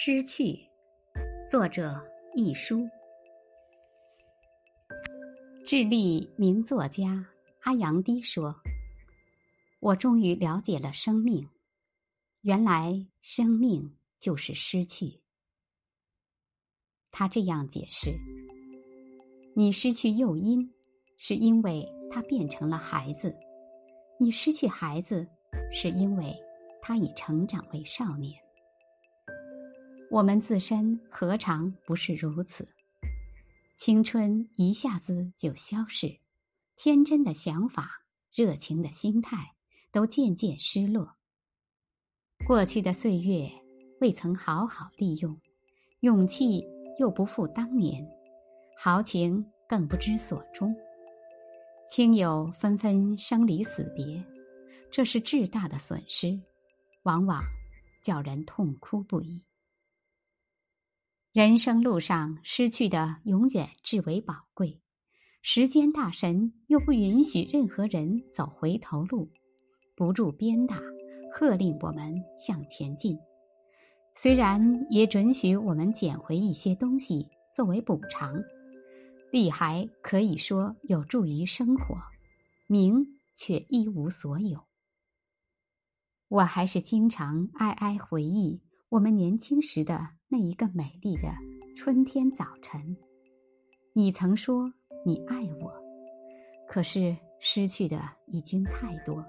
失去，作者一书。智利名作家阿扬迪说：“我终于了解了生命，原来生命就是失去。”他这样解释：“你失去诱因，是因为他变成了孩子；你失去孩子，是因为他已成长为少年。”我们自身何尝不是如此？青春一下子就消逝，天真的想法、热情的心态都渐渐失落。过去的岁月未曾好好利用，勇气又不复当年，豪情更不知所终。亲友纷纷生离死别，这是至大的损失，往往叫人痛哭不已。人生路上失去的永远至为宝贵，时间大神又不允许任何人走回头路，不住鞭打，喝令我们向前进。虽然也准许我们捡回一些东西作为补偿，利还可以说有助于生活，名却一无所有。我还是经常哀哀回忆。我们年轻时的那一个美丽的春天早晨，你曾说你爱我，可是失去的已经太多，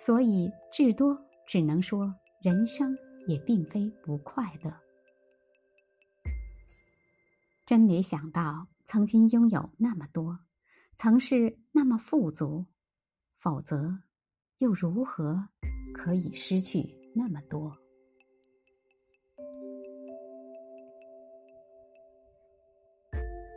所以至多只能说人生也并非不快乐。真没想到曾经拥有那么多，曾是那么富足，否则又如何可以失去那么多？